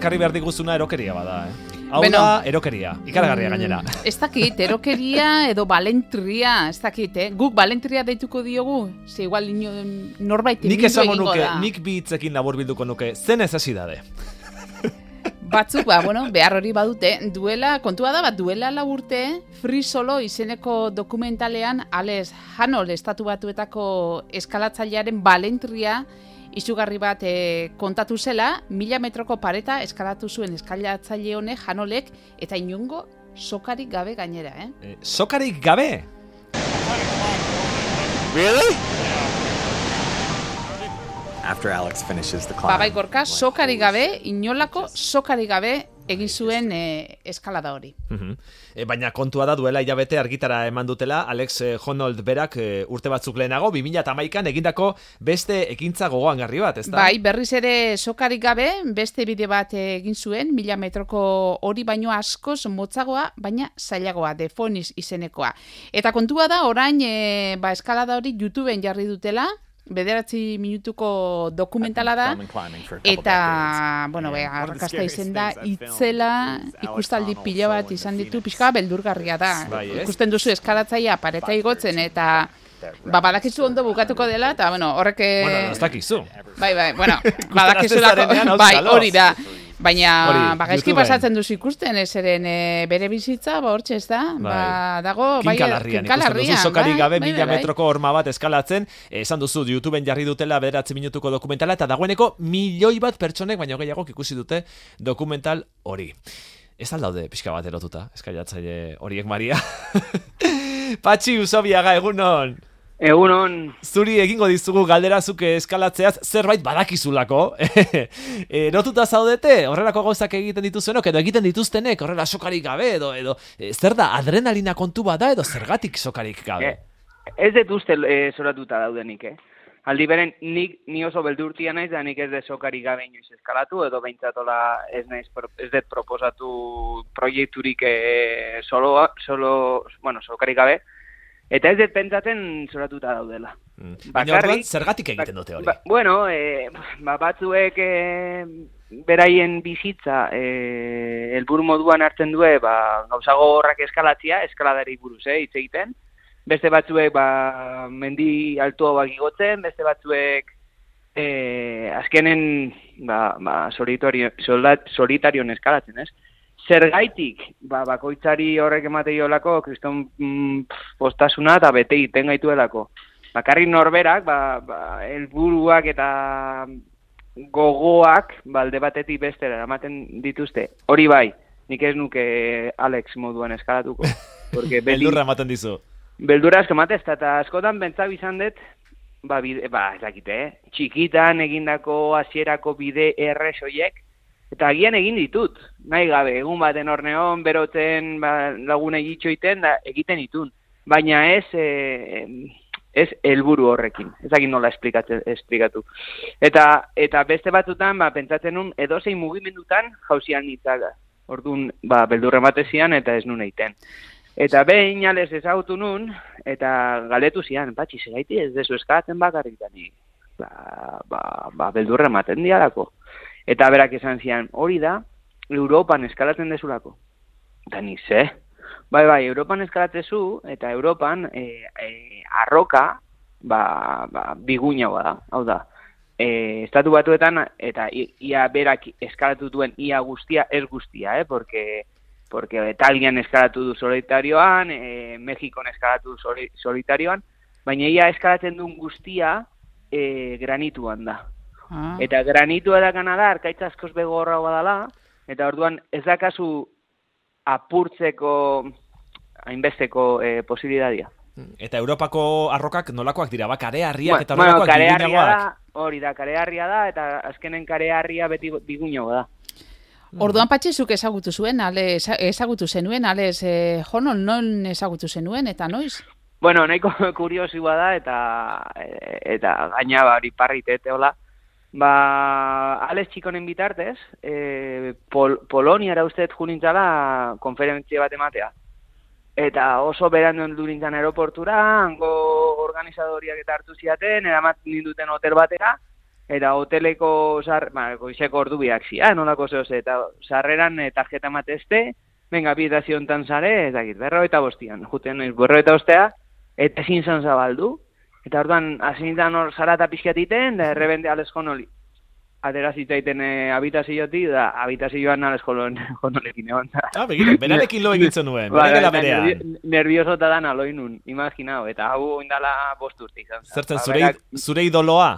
ekarri behar diguzuna erokeria bada, eh? Hau da, erokeria. Ikaragarria Mm, gainera. Ez dakit, erokeria edo balentria, ez dakit, eh? Guk balentria deituko diogu, ze igual ino, norbait Nik esango nuke, da. nik bi hitzekin labur bilduko nuke, zen necesidade. Batzuk, ba, bueno, behar hori badute, duela, kontua da, bat duela lau urte, Free Solo izeneko dokumentalean, Alex Hanol estatu batuetako eskalatzailearen balentria izugarri bat eh, kontatu zela, mila metroko pareta eskalatu zuen eskalatzaile honek Hanolek, eta inungo sokarik gabe gainera, eh? Eh, sokarik gabe? Really? After Alex finishes the climb. Babai gorka, sokari gabe, inolako sokari gabe egin zuen eh, eskalada hori. Mhm. E, baina kontua da duela hilabete argitara eman dutela Alex eh, Honnold berak eh, urte batzuk lehenago 2008an egindako beste ekintza gogoangarri bat, ezta? Bai, berriz ere sokarik gabe, beste bide bat egin zuen, mila metroko hori baino askoz motzagoa, baina zailagoa, defoniz izenekoa. Eta kontua da, orain, e, ba, eskalada hori YouTubeen jarri dutela, bederatzi minutuko dokumentala da, eta, bueno, be, the arrakasta izen da, itzela, ikustaldi pila bat izan ditu, pixka beldurgarria da. Bai, ez? Ikusten duzu eskalatzaia pareta igotzen, eta, ba, badakizu ondo bukatuko dela, eta, bueno, horrek... eh, Bueno, ez dakizu. Bai, bai, bueno, badakizulako, hasten zarenean, bai, hori da. Baina, ba, gaizki pasatzen duzu ikusten, ez eren e, bere bizitza, ba, hortxe ez da, ba, dago, bai, Kinkalarrian, ikusten duzu sokari bai, gabe bai, mila bai, bai. metroko horma bat eskalatzen, eh, esan duzu YouTubeen jarri dutela bederatzi minutuko dokumentala, eta dagoeneko milioi bat pertsonek, baino gehiago ikusi dute dokumental hori. Ez aldaude pixka bat erotuta, eskailatzaile horiek Maria. Patxi Usobiaga, egunon! Egunon, Zuri egingo dizugu galderazuk eskalatzeaz zerbait badakizulako. Erotuta zaudete, horrelako gauzak egiten dituzuenok, edo egiten dituztenek, horrela sokarik gabe, edo, edo eh, zer da, adrenalina kontu bada, edo zergatik sokarik gabe. e, ez dut uste e, zoratuta daudenik, eh? Aldi beren, nik ni oso beldurtia naiz, da nik ez de sokari gabe inoiz eskalatu, edo behintzatola ez naiz, ez dut proposatu proiekturik e, solo, solo, bueno, sokari gabe, eta ez dut pentsatzen zoratuta daudela. Mm. Baina orduan, zergatik egiten dute hori? Ba, bueno, e, ba, batzuek e, beraien bizitza e, helburu moduan hartzen due, ba, gauza gogorrak eskalatzia, eskaladari buruz, eh, hitz egiten. Beste batzuek ba, mendi altuagoak igotzen, beste batzuek e, azkenen ba, ba, solitario, soldat, solitarion eskalatzen, ez? Zergaitik, ba, bakoitzari horrek emategiolako kriston mm, postasuna eta bete egiten gaituelako. Bakarrik norberak, ba, ba, helburuak eta gogoak balde batetik bestera eramaten dituzte. Hori bai, nik ez nuke Alex moduan eskalatuko. Porque beti, Beldurra ematen dizu. beldurra asko ematez, eta askotan bentzak izan dut, ba, bide, ba, ez dakite, eh? txikitan egindako hasierako bide errez hoiek, eta agian egin ditut, nahi gabe, egun baten orneon, berotzen ba, lagune itxoiten, da, egiten ditun. Baina ez, e, ez helburu horrekin, ez nola esplikatu. Eta, eta beste batzutan, ba, pentsatzen nun, edozein mugimendutan jauzian nitzaga. Orduan, ba, beldurre ematezian eta ez nun eiten. Eta behin ales ezagutu nun, eta galetu zian, patxi, segaiti ez dezu eskalatzen bakarrik da ni. Ba, ba, ba, beldurra ematen dialako. Eta berak esan zian, hori da, Europan eskalatzen dezulako. Eta ni, ze? Bai, bai, Europan eskalatzezu, eta Europan e, e, arroka, ba, ba, biguinagoa da, hau da. E, estatu batuetan, eta ia berak eskalatu duen ia guztia, ez guztia, eh? Porque, porque Italian eskalatu du solitarioan, e, Mexikon eskalatu du soli- solitarioan, baina ia eskalatzen duen guztia e, granituan da. Ah. Eta granitua da Kanada, arkaitza askoz begorra badala, eta orduan ez dakazu apurtzeko hainbesteko e, posibilitatea. Eta Europako arrokak nolakoak dira, ba, kareharriak Bueno, eta bueno, kareharria biguinagoak? da, hori da, kareharria da, eta azkenen kareharria beti biguinago da. Orduan patxizuk ezagutu zuen, ale, eza- ezagutu zenuen, ales, e, jonon non ezagutu zenuen, eta noiz? Bueno, nahiko kuriosioa da, eta e, eta gaina ba, hori parritete, hola. Ba, Alex Txikonen bitartez, e, Pol Poloniara uste dut junintzala konferentzia bat ematea. Eta oso berandu heldu nintzen aeroportura, hango organizadoriak eta hartu ziaten, eramat ninduten hotel batera, eta hoteleko zar, ba, goizeko ordu biak zian, nolako zehoz, eta sarreran e, tarjeta matezte, venga, bidazio hontan zare, ez dakit, berro eta bostian, juten berro eta ostea, eta ezin zan zabaldu, eta orduan, hasinintan hor zarata pixkatiten, da errebende alesko noli. Atera zitzaiten e, habitaziotik, da habitazioan alesko jonolekin egon. Ah, begira, berarekin lo egitzen nuen, Ba, berean. nervio- Nervioso eta dan aloinun, imaginau, eta hau indala bost urte izan. zen. Zertzen Ba, zure, berak- zure idoloa?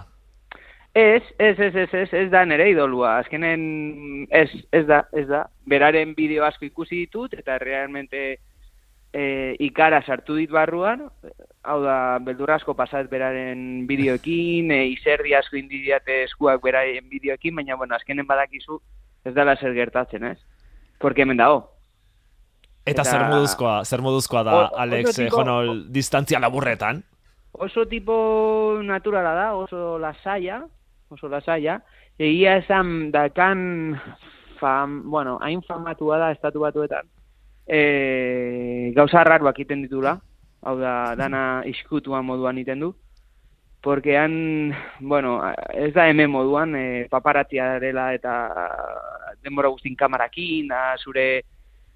Ez, ez, ez, ez, ez, ez da nere idolua. Azkenen, ez, ez da, ez da. Beraren bideo asko ikusi ditut, eta realmente e, ikara sartu dit barruan, hau da, beldur asko pasat beraren bideoekin, e, izerdi asko indidiate eskuak beraren bideoekin, baina, bueno, azkenen badakizu ez dala zer gertatzen, ez? Porque hemen dago. Eta, Eta- zer moduzkoa, zer moduzkoa da, O- Alex, eh, tipo- jonol, distantzia laburretan? Oso tipo naturala da, oso lasaia, oso lasaia. Egia esan dakan, fam, bueno, hain famatua da estatu batuetan. E, gauza arraruak iten ditula, hau da, dana iskutuan moduan iten du. Porque han, bueno, ez da hemen moduan, e, paparatia dela eta denbora guztin kamarakin, da zure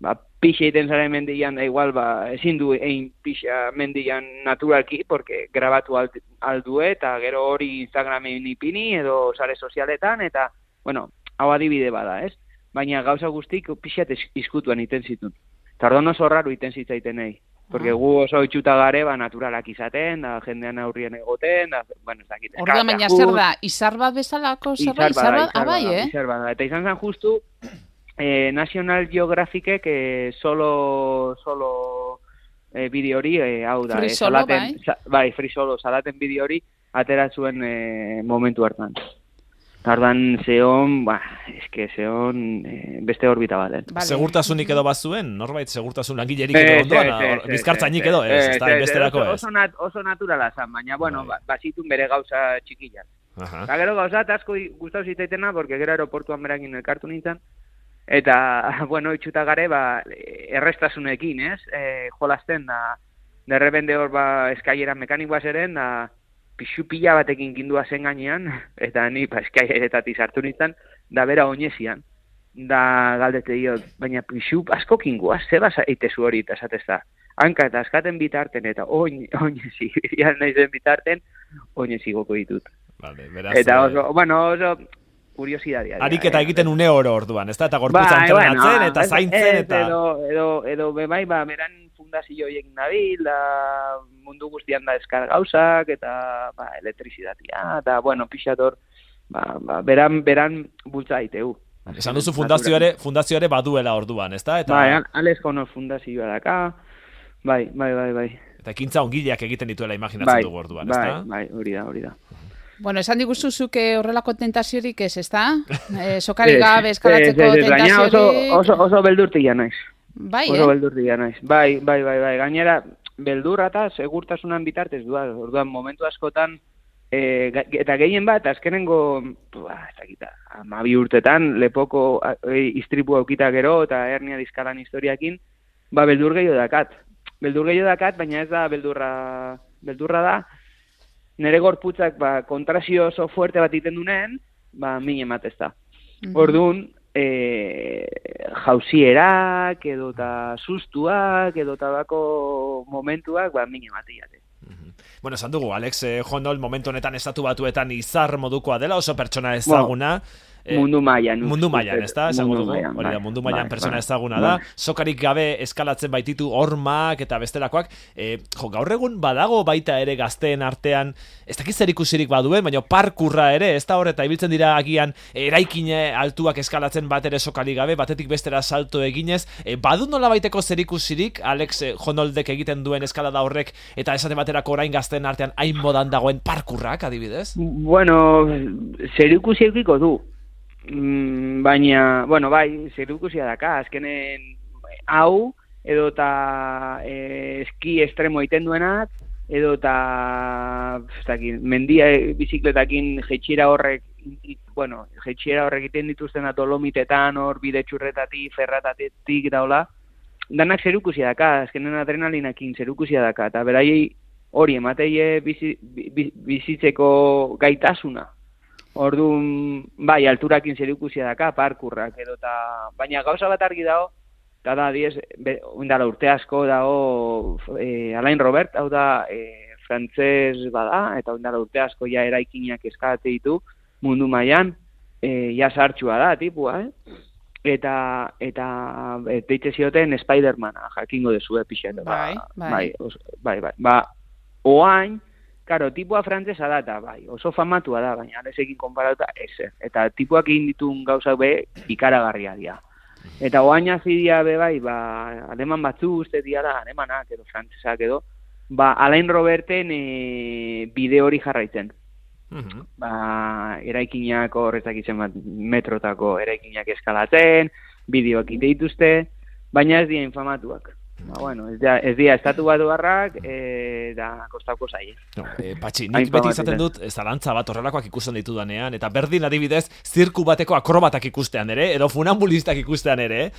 ba, pixa egiten zaren mendian, da igual, ba, ezin du egin pixa mendian naturalki, porque grabatu ald, aldue, eta gero hori Instagramen ipini, edo sare sozialetan, eta, bueno, hau adibide bada, ez? Baina gauza guztik pixat izkutuan iten zitun. Eta orduan oso raro iten zitzaiten nahi. Porque gu oso itxuta gare, ba, naturalak izaten, da, jendean aurrien egoten, da, bueno, ez dakit. Orduan baina zer da, izar bat bezalako zerbait? Izar bat, abai, bada, eh? izar bada. Eta izan zen justu, eh, National Geographicek eh, solo, solo eh, bideo hori, eh, hau da, Free eh, solo, salaten, sa- bai, free solo, salaten bideo hori, atera zuen eh, momentu hartan. Tardan zeon, ba, eske zeon eh, beste orbita baten. Vale. Segurtasunik edo bazuen, norbait segurtasun langilerik edo ondoan, hor, bizkartzainik edo, ez, ez da, besterako oso, ez. Oso, nat, oso naturala zan, baina, bueno, Bai. ba, bazitun bere gauza txikiak. Aha. Eta gero gauza asko gustau zitzaitena, porque gero aeroportuan berakin elkartu nintzen, eta, bueno, itxuta gare, ba, errestasunekin, ez? E, jolasten, da, derrebende hor, ba, eskaiera mekanikoa zeren, da, pixu pila batekin kindua zen gainean, eta ni, ba, eskaieretatik sartu nintzen, da bera oinezian. Da galdete diot, baina pixu asko kingua, zeba eitezu hori, eta esatez da. Hanka eta askaten bitarten, eta oin, oinezi, ja nahi zen bitarten, oinezi goko ditut. Vale, beraz, Eta eh, oso, bueno, oso kuriosidadea. Ariketa egiten une oro orduan, ez da? Eta gorputza entrenatzen, eta zaintzen, eta... Edo, edo, edo, be bai, ba, beran fundazio horiek nabil, da mundu guztian da eskar gauzak, eta ba, elektrizidatia, eta, bueno, pixator, ba, ba, beran, beran bultza daitegu. Esan duzu fundazio ere, fundazio ere baduela orduan, ez da? Eta, Bai, Alex Jono fundazioa daka, bai, bai, bai, bai. eta ekintza ongileak egiten dituela imaginatzen Bai, dugu orduan, ez bai, bai, hori da, hori da. Bueno, esan diguzu zuke horrelako tentaziorik ez, ezta? Eh, sokari gabe eskalatzeko Gainera oso, tentaziorik... oso, oso beldurtia naiz. Bai, Oso eh? beldurtia naiz. Bai, bai, bai, bai. Gainera, beldurra eta segurtasunan bitartez du, orduan momentu askotan, e, eta gehien bat, azkenengo, ba, ez dakita, amabi urtetan, lepoko e, istripu aukita gero, eta hernia dizkalan historiakin, ba, beldur gehiago dakat. Beldur gehiago dakat, baina ez da beldurra, beldurra da, nere gorputzak, ba, kontrazio oso fuerte bat iten dunen, ba, min ematez da. Mhm. Orduan, e, jausierak, edo eta sustuak, edo eta bako momentuak, ba, min ematiate. Bueno, esan dugu, Alex eh, Honol momentu honetan estatu batuetan izar modukoa dela, oso pertsona ezaguna. eh, mundu mailan. mundu mailan, dut. ez da, esango Mundu dugu, mailan, hori da, bai, mundu mailan bai, pertsona bai, ezaguna da, sokarik gabe eskalatzen baititu hormak eta bestelakoak, e, jo, gaur egun badago baita ere gazteen artean, ez dakit zer ikusirik baduen, baina parkurra ere, ez da hor, eta ibiltzen dira agian eraikine altuak eskalatzen bat ere sokari gabe, batetik bestera salto eginez, e, badu nola baiteko zer ikusirik, Alex eh, Honoldek egiten duen eskalada horrek, eta esate baterako orain gazteen artean hain modan dagoen parkurrak, adibidez? Bueno, zer ikusi eukiko du. Mm, baina, bueno, bai, zer daka, azkenen hau, edo eta e, eski estremo egiten duenak, edo eta, mendia e, bizikletakin jetxiera horrek, i- bueno, jetxiera horrek egiten dituzten dolomitetan, hor bide txurretatik, ferratatik daula, danak zerukusia daka, azkenen adrenalinakin zerukusia daka, eta beraiei hori emateie bizi, bi- bi- bizitzeko gaitasuna. Orduan, bai, alturakin zer ikusia daka, parkurrak edo eta... Baina gauza bat argi dago, eta da, diez, be, indala urte asko dago e, Alain Robert, hau da, e, frantzez bada, eta indala urte asko ja eraikinak eskate ditu mundu mailan e, ja sartxua da, tipua, eh? Eta, eta e, deitze zioten Spidermana, jakingo dezu, epixet. Bai, bai. Bai, os, bai, bai. Ba, oain, Karo, tipua frantzesa da, eta bai, oso famatua da, baina alezekin konparatuta, ez. Eta tipuak egin ditun gauza be, ikaragarria dira. Eta oaina zidia be bai, ba, aleman batzu uste diara, alemanak edo frantzesak edo, ba, Alain Roberten e, bide hori jarraitzen. Mhm. Ba, eraikinak horretak izan bat metrotako eraikinak eskalatzen, bideoak ite dituzte, baina ez dira infamatuak. Ba, bueno, ez dira, ez dira estatu bat barrak, e, da kostauko zaie. No, e, patxi, nik beti izaten dut zalantza bat horrelakoak ikusten ditudanean, eta berdin adibidez, zirku bateko akrobatak ikustean ere, edo funambulistak ikustean ere,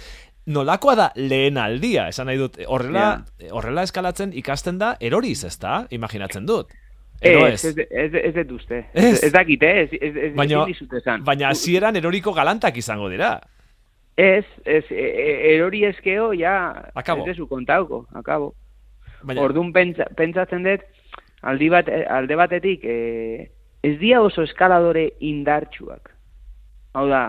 nolakoa da lehen aldia, esan nahi dut, horrela, horrela eskalatzen ikasten da, eroriz, ez da, imaginatzen dut. Edo ez, Ez, ez, ez, ez dut uste. Ez? Ez, ez dakit, eh? Ez, ez, ez, Baina- esan. baina hasieran eroriko galantak izango dira. Ez, ez, e, e, erori eskeo, ja, Akabo. ez dezu kontauko, akabo. Baina, Orduan pentsa, pentsatzen dut, aldi bat, alde batetik, e, ez dia oso eskaladore indartsuak. Hau da,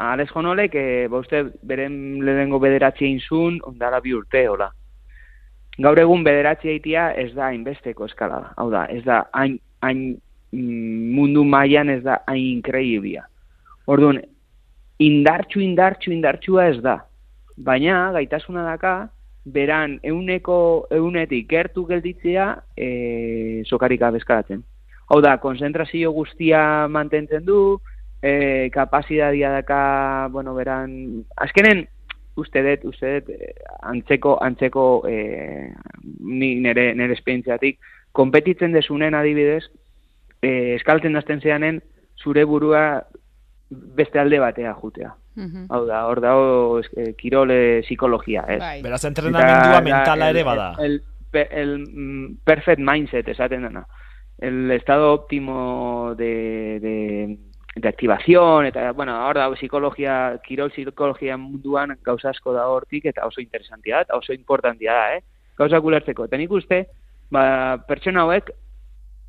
Alex Jonolek, e, ba uste, beren lehenengo bederatzi egin zuen, ondara bi urte, hola. Gaur egun bederatzi eitia ez da hainbesteko eskalada. Hau da, ez da hain, hain mm, mundu mailan ez da hain inkreibia. Orduan, indartxu, indartxu, indartxua ez da. Baina, gaitasuna daka, beran euneko eunetik gertu gelditzea e, sokarik abeskaratzen. Hau da, konzentrazio guztia mantentzen du, e, kapasidadia daka, bueno, beran, azkenen, uste dut, uste dut, eh, antzeko, antzeko, e, ni nere, nere esperientziatik, konpetitzen desunen adibidez, e, eskaltzen dazten zeanen, zure burua beste alde batea jutea. Mhm. Hau da, hor dago eh, kirole psikologia, ez? Bai. beraz entrenamendua mentala el- ere bada. El, el, el, mm, perfect mindset, esaten dena. El estado óptimo de, de, de activación, eta, bueno, hor da, psikologia, kirol psikologia munduan gauza asko da hortik, eta oso interesantia da, eta oso importantia da, eh? Gauza ulertzeko. Eta nik uste, ba, pertsona hauek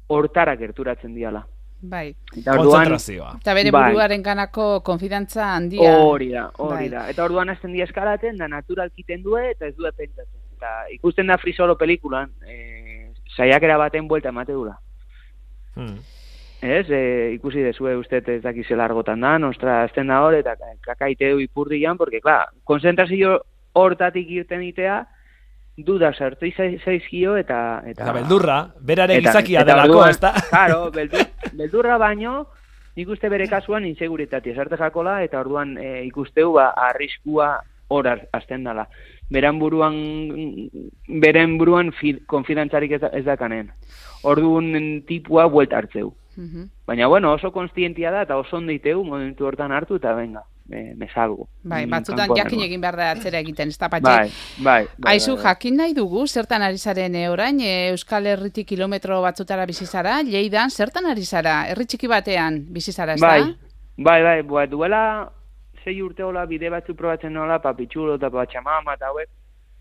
hortara gerturatzen diala. Bai. Eta orduan. Eta bere Bai. buruaren kanako konfidantza handia. Hori da, hori Bai. da. Eta orduan hasten dia eskalaten, da naturalkiten du eta ez du pentsatzen. Eta ikusten da frisolo pelikulan, e, saiakera baten buelta emate dula. Hmm. Ez, e, ikusi dezue uste ez dakize largotan da, nostra azten da hor, eta kakaite du ipurdian, porque, klar, konzentrazio hortatik irten itea, duda sartu zaizkio eta... Eta, Eta beldurra, berare eta- gizakia eta delako, ez da? Claro, beldur, beldurra baino, nik uste bere kasuan inseguritatea sarte jakola, eta orduan e, ikusteu ba, arriskua hor az- azten dala. Beran buruan, beren buruan fi, konfidantzarik ez, da- ez dakanen. Orduan tipua buelta hartzeu. Mhm. Baina, bueno, oso konstientia da, eta oso ondo iteu, momentu hortan hartu, eta venga, me, me salgo. Bai, Mm, batzutan jakin egin behar da atzera egiten, ez da patxe. Bai, bai. bai, Aizu, bai, bai. jakin nahi dugu, zertan ari zaren e, orain, e, Euskal Herritik kilometro batzutara bizi zara, Lleidan, zertan ari zara, herri txiki batean bizi zara, ez Bai, da? bai, bai, bai, duela sei urte hola bide batzu probatzen nola, papitxulo eta patxamama eta hauek,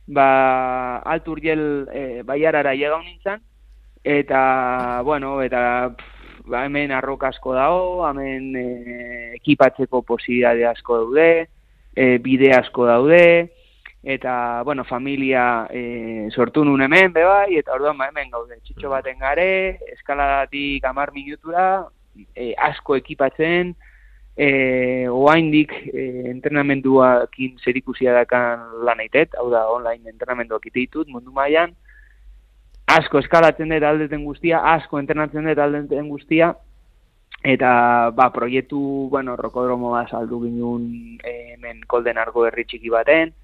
ba, alturriel e, baiarara llega nintzen, eta, bueno, eta pff, ba, hemen arroka asko dago, hemen e, ekipatzeko posibilidade asko daude, e, bide asko daude, eta, bueno, familia e, sortu nun hemen, be bai, eta orduan ba, hemen gaude, txitxo baten gare, eskaladatik amar minutura, e, asko ekipatzen, e, oaindik e, entrenamenduakin zerikusia dakan lan eitet, hau da online entrenamenduak ite ditut mundu mailan asko eskalatzen dut aldeten guztia, asko entrenatzen dut aldeten guztia, eta ba, proiektu, bueno, rokodromo bat saldu ginen eh, hemen kolden argo herri txiki baten,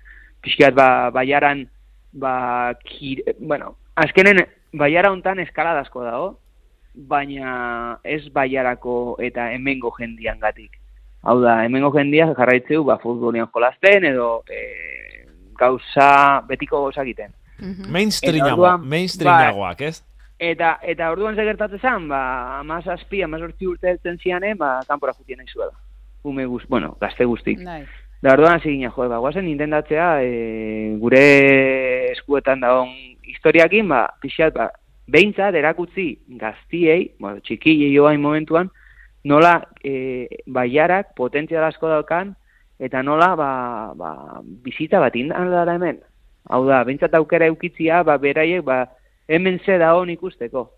pixkat ba, baiaran, ba, kir, bueno, azkenen baiara hontan eskalada asko dago, baina ez baiarako eta hemengo jendian gatik. Hau da, hemengo jendia jarraitzeu, ba, futbolian jolasten edo e, gauza, betiko gauza egiten. Eta orduan, mainstreamagoak, ez? Eta, eta orduan ze gertatzen zen, ba, amazazpi, amazortzi urte heltzen zianen, ba, kanpora jutien nahi zuela. Ume guz, bueno, gazte guztik. Bai. Da orduan hasi jo, ba, guazen intendatzea, e, gure eskuetan dagoen historiakin, ba, pixat, ba, behintzat erakutzi gaztiei, bueno, txikiei joain momentuan, nola e, baiarak potentzial asko daukan, eta nola ba, ba, bizita bat indan dara hemen. Hau da, behintzat aukera eukitzia, ba, beraiek, ba, hemen ze da hon ikusteko.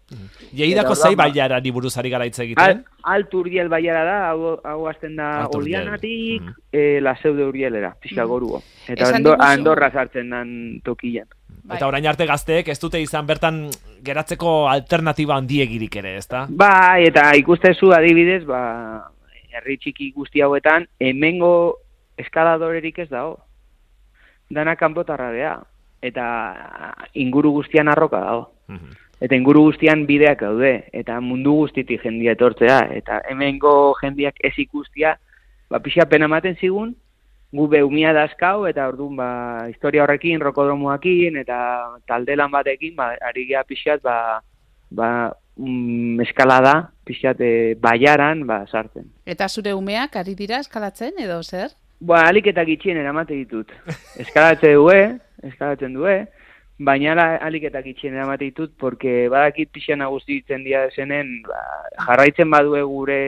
Jeidako Eta zei ba- baiara ni buruzari gara hitz Al, egiten. alt urdiel baiara da, hau, hau azten da Alt Urdiel. olianatik, Mhm. e, la zeude urdielera, pixka goruo. Eta ando, andorra sartzen dan tokian. Bai. Eta orain arte gazteek ez dute izan bertan geratzeko alternatiba handiegirik ere, ezta? Bai, eta ikustezu adibidez, ba, herri txiki guzti hauetan, hemengo eskaladorerik ez dago. Dana kanpotarra dea. Eta inguru guztian arroka dago. Mhm. Eta inguru guztian bideak daude. Eta mundu guztitik jendia etortzea. Eta hemengo jendiak ez ikustia, ba, pixa pena ematen zigun, gu beumia dazkau, eta orduan, ba, historia horrekin, rokodromoakin, eta taldelan batekin, ba, ari gea pixat, ba, ba, mm, eskalada, pixat, e, baiaran, ba, sartzen. Eta zure umeak ari dira eskalatzen edo zer? Ba, alik eta gitxien eramate ditut. Eskalatzen due, eskalatzen due, baina ala- alik eta gitxien eramate ditut, porque badakit pixan nagusi ditzen dia zenen, ba, jarraitzen badue gure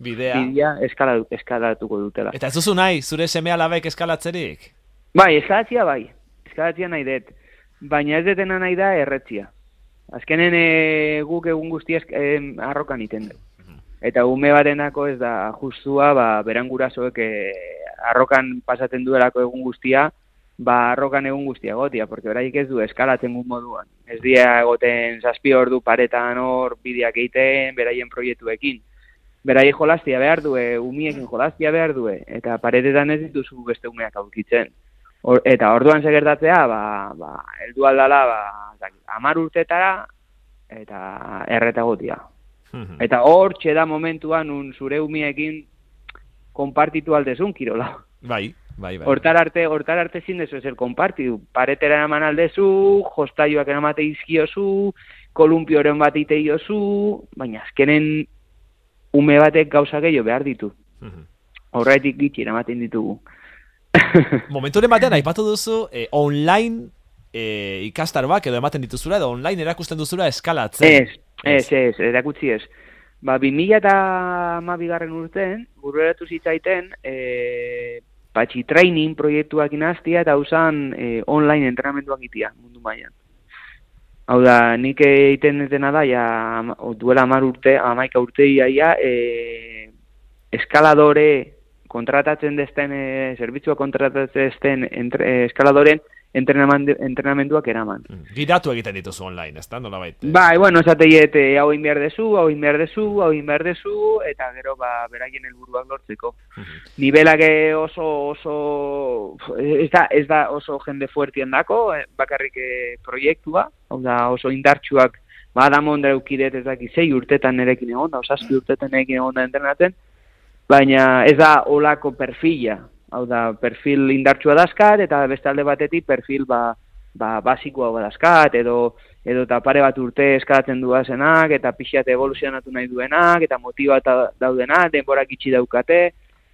Bidea. bidea, eskala, eskalatuko dutela. Eta ez duzu nahi, zure seme alabek eskalatzerik? Bai, eskalatzia bai, eskalatzia nahi dut, baina ez detena nahi da erretzia. Azkenen e, guk egun guztiak e, arrokan iten du. Eta ume batenako ez da justua, ba, beran gurasoek e, arrokan pasaten duelako egun guztia, ba, arrokan egun guztia gotia, porque beraik ez du eskalatzen gun moduan. Ez dia egoten zazpi ordu paretan hor bideak egiten, beraien proiektuekin. Beraiek jolastia behar due, umiekin jolastia behar due, eta paretetan ez dituzu beste umeak aurkitzen. Or, eta orduan segertatzea, ba, ba, eldu aldala, ba, amar urtetara, eta erreta gotia. Mhm. Eta hor da momentuan un zure umiekin konpartitu aldezun kirola. Bai, bai, bai. Hortar arte, hortar arte zin dezu ezer konpartitu. Paretera eraman aldezu, jostaioak eramate izkiozu, kolumpioren bat iteiozu, baina azkenen ume batek gauza gehiago behar ditu. Mhm. Horretik gitxi eramaten ditugu. Momenturen batean aipatu duzu eh, online eh, ikastaroak edo ematen dituzula edo online erakusten duzula eskalatzen. Ez, ez, ez, erakutsi ez. Ba, 2000 eta amabigarren urten, bururatu zitzaiten, e, patxi training proiektuak inaztia eta usan e, online entrenamenduak itia mundu mailan. Hau da, nik egiten detena da, ja, duela amar urte, amaika urte iaia, e, eskaladore kontratatzen dezten, e, zerbitzua kontratatzen dezten entre, e, eskaladoren entrenamenduak eraman. Mm. Gidatu egiten dituzu online, ezta? Nola baita? Bai, bueno, esateiet, eh, hau egin behar dezu, hau egin behar dezu, hau egin behar dezu, eta gero, ba, beraien helburuak lortzeko. Nibelak eh, oso, oso, ez da, ez da oso jende fuertien dako, eh, bakarrik eh, proiektua, hau da, oso indartsuak, ba, da mondra eukidet ez daki, zei urtetan nerekin egon da, osazpi urtetan nerekin egon da entrenatzen, baina ez da olako perfila, hau da, perfil indartsua dazkat, eta beste alde batetik perfil ba, ba, basikoa badazkat, edo, edo eta pare bat urte eskalatzen duazenak, eta pixat evoluzionatu nahi duenak, eta motibata daudenak, denborak itxi daukate,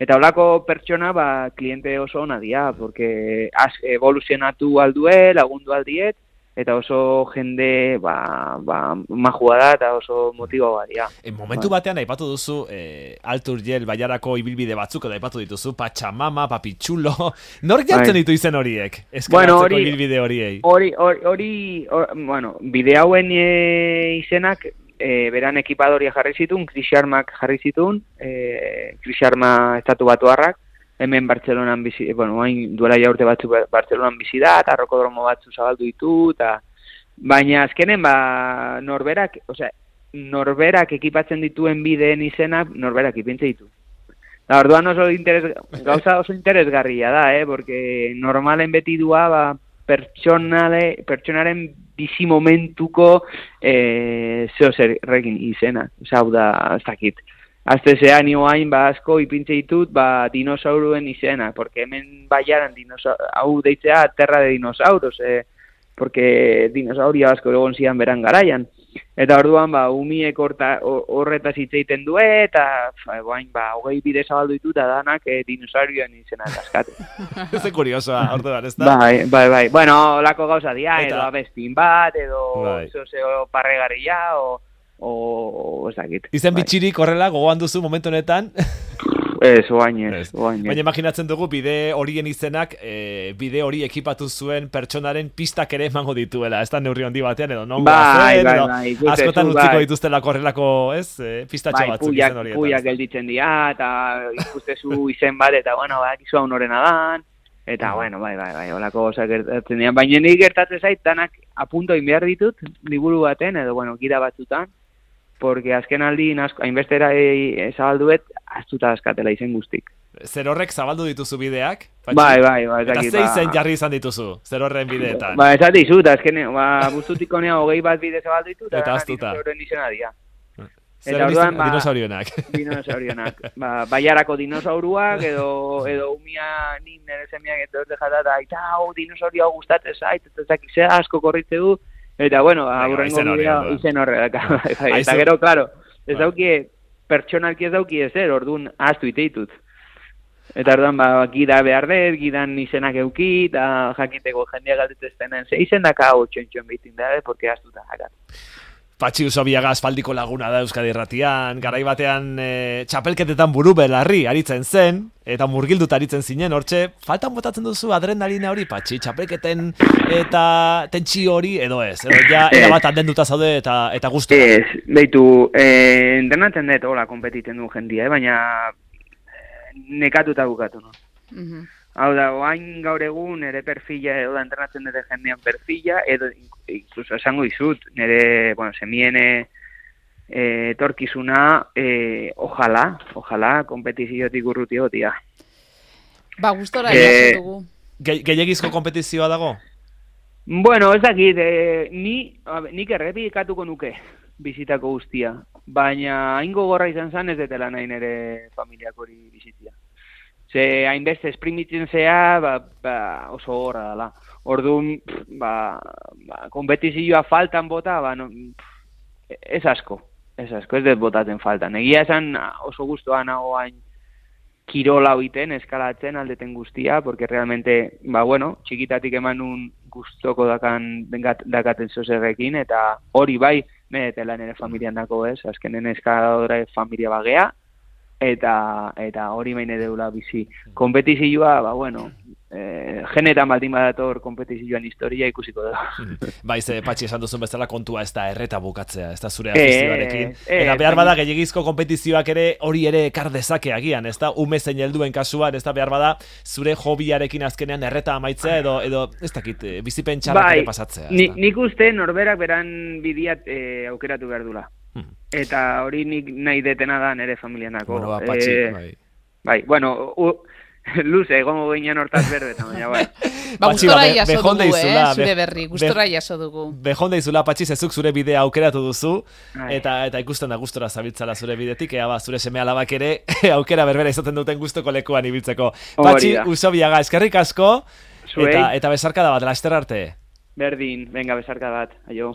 eta holako pertsona, ba, kliente oso ona dia, porque az, evoluzionatu aldue, lagundu aldiet, eta oso jende, ba, ba, majua da, eta oso motiboa dia. En momentu batean aipatu duzu eh, Altur Jel baiarako ibilbide batzuk edo aipatu dituzu Pachamama, Papitxulo Nork jartzen Bai. ditu izen horiek? Bueno, hori- ibilbide horiei Hori, hori, hori, hor- bueno, bide hauen e, izenak, e, beran ekipadoria jarri zituen, Chris Sharmak jarri zituen, e, Chris Sharma estatu batuarrak, hemen Bartzelonan bizi, bueno, hain duela ja urte batzu Bartzelonan bizi da, eta rokodromo batzu zabaldu ditu, eta baina azkenen, ba, norberak, osea, norberak ekipatzen dituen bideen izenak, norberak ipintze ditu. Da, orduan oso interes, gauza oso interesgarria da, eh? Porque normalen beti dua, ba, pertsonale, pertsonaren bizi momentuko eh, zeo zerrekin izena. Hau da, ez dakit. Azte zean hain, ba, asko ipintze ditut, ba, dinosauruen izena, porque hemen baiaran hau deitzea terra de dinosauros, eh, porque dinosaurio asko egon zian beran garaian. Eta orduan, ba, umiek horta, horretaz hitz egiten du, eta ba, bain, ba, hogei bide zabaldu ditu, eta danak e, dinosaurioen izena daskate. Ez kuriosoa, orduan, ez da? Bai, bai, bai. Bueno, lako gauza dia, eta... edo abestin bat, edo bai. parregarria, o, o, o ez dakit. Izen bai. bitxirik horrela, gogoan duzu momentu honetan? Ez, oain ez, oain Baina imaginatzen dugu bide horien izenak e, bide hori ekipatu zuen pertsonaren pistak ere emango dituela, ez da neurri handi batean edo non bai, bai, bai, askotan utziko bai. dituztela korrelako, ez, e, pistatxo bai, batzuk izen horietan. Bai, gelditzen dira, eta ikustezu izen bat, eta bueno, bai, izu honoren adan, eta mm. bueno, bai, bai, bai, holako osa gertatzen dira. Baina nik gertatzen zait, danak apunto inbehar ditut, liburu baten, edo bueno, gira batzutan, porque azken aldi hainbestera zabalduet, astuta askatela izen guztik. Zer horrek zabaldu dituzu bideak? Bai, bai, bai. Eta zei ba... zen jarri izan dituzu, zer horren bideetan? Ba, ez dizut, azken, ba, buztutik honea hogei bat bide zabaldu ditut, eta astuta. izena dia. Zer orduan, ba, dinosaurionak. Dinosaurionak. Ba, baiarako dinosauruak, edo, edo umia nin nire zemiak edo ez eta eta hau dinosaurio gustatzen zait, eta ez asko korritze du, Eta, bueno, aburrengo bidea izen horre. Eta gero, claro, ez dauki, pertsonalki ez dauki ezer, orduan ahaztu iteitut. Eta orduan, ba, gida behar dut, gidan izenak euki, eta jakiteko jendia galdetzen ze izen daka hau txon-txon bitin da, porque ahaztuta jakat. Patxi Usobiaga asfaldiko laguna da Euskadi Erratian, garai batean e, txapelketetan buru belarri aritzen zen, eta murgildut aritzen zinen, hortxe, faltan botatzen duzu adrenalina hori, Patxi, txapelketen eta tentsi hori, edo ez, edo ja, era bat anden duta zaude eta, eta guztu. Ez, behitu, e, entrenatzen dut, hola, kompetiten du jendia, eh, baina nekatuta bukatu, no? Mm Hau da, oain gaur egun ere perfila, edo da entrenatzen dute jendean perfila, edo incluso esango izut, nire, bueno, semiene eh, torkizuna, eh, ojala, ojala, kompetiziotik urruti gotia. Ba, gustora eh, dugu. Gehiagizko kompetizioa dago? Bueno, ez dakit, eh, ni, nik errepikatuko nuke bizitako guztia, baina haingo gorra izan zan ez detela nahi nire familiak hori bizitia ze hainbeste esprimitzen zea, ba, ba, oso horra dela. Orduan, ba, ba, kompetizioa faltan bota, ba, no, ez asko, ez asko, ez dut botaten faltan. Egia esan oso guztua nago hain kirola huiten, eskalatzen aldeten guztia, porque realmente, ba, bueno, txikitatik eman un guztoko dakan, dakaten zozerrekin, eta hori bai, nire familian dako ez, azkenen eskaladora familia bagea, eta eta hori maine deula bizi. Kompetizioa, ba, bueno, eh, generan baldin badator kompetizioan historia ikusiko da. Bai, ze patxi esan duzun bezala kontua ez da erreta bukatzea, ez da zure afizioarekin. E, eta behar bada gehiagizko kompetizioak ere hori ere kar dezake agian, ez da ume zein helduen kasuan, ez da behar bada zure hobiarekin azkenean erreta amaitzea edo edo ez dakit, eh, bizipen txarrak bai, ere pasatzea. nik uste norberak beran bidiat eh, aukeratu behar dula. Hmm. Eta hori nik nahi detena da nere familianako. Bueno, ba, patxi, eh, bai. Bai, bueno, u, luze, egongo ginen hortaz berde, baina bai. Ba, gustora jaso dugu, eh, zure berri, gustora jaso dugu. Behonda izula, patxi, zezuk zure bidea aukeratu duzu, eta eta ikusten da gustora zabiltzala zure bidetik, ea ba, zure seme alabak ere, aukera berbera izaten duten gustoko lekuan ibiltzeko. Patxi, usobiaga, eskerrik asko, eta, eta besarka da bat, laster arte. Berdin, venga, besarka bat, aio.